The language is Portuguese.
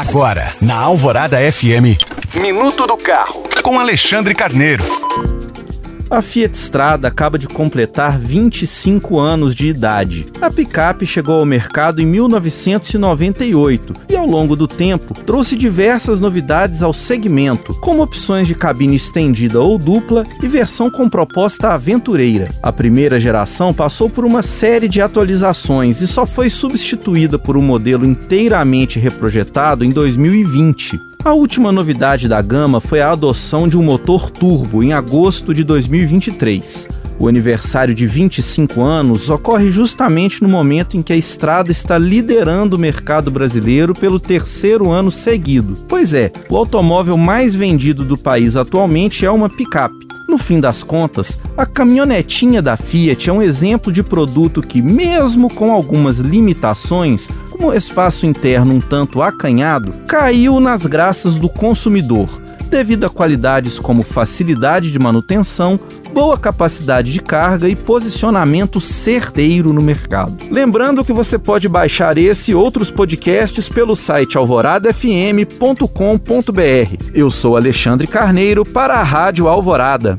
Agora, na Alvorada FM, Minuto do Carro, com Alexandre Carneiro. A Fiat Strada acaba de completar 25 anos de idade. A picape chegou ao mercado em 1998 e, ao longo do tempo, trouxe diversas novidades ao segmento, como opções de cabine estendida ou dupla e versão com proposta aventureira. A primeira geração passou por uma série de atualizações e só foi substituída por um modelo inteiramente reprojetado em 2020. A última novidade da gama foi a adoção de um motor turbo em agosto de 2023. O aniversário de 25 anos ocorre justamente no momento em que a estrada está liderando o mercado brasileiro pelo terceiro ano seguido. Pois é, o automóvel mais vendido do país atualmente é uma picape. No fim das contas, a caminhonetinha da Fiat é um exemplo de produto que, mesmo com algumas limitações, como espaço interno um tanto acanhado, caiu nas graças do consumidor, devido a qualidades como facilidade de manutenção, boa capacidade de carga e posicionamento certeiro no mercado. Lembrando que você pode baixar esse e outros podcasts pelo site alvoradafm.com.br. Eu sou Alexandre Carneiro para a Rádio Alvorada.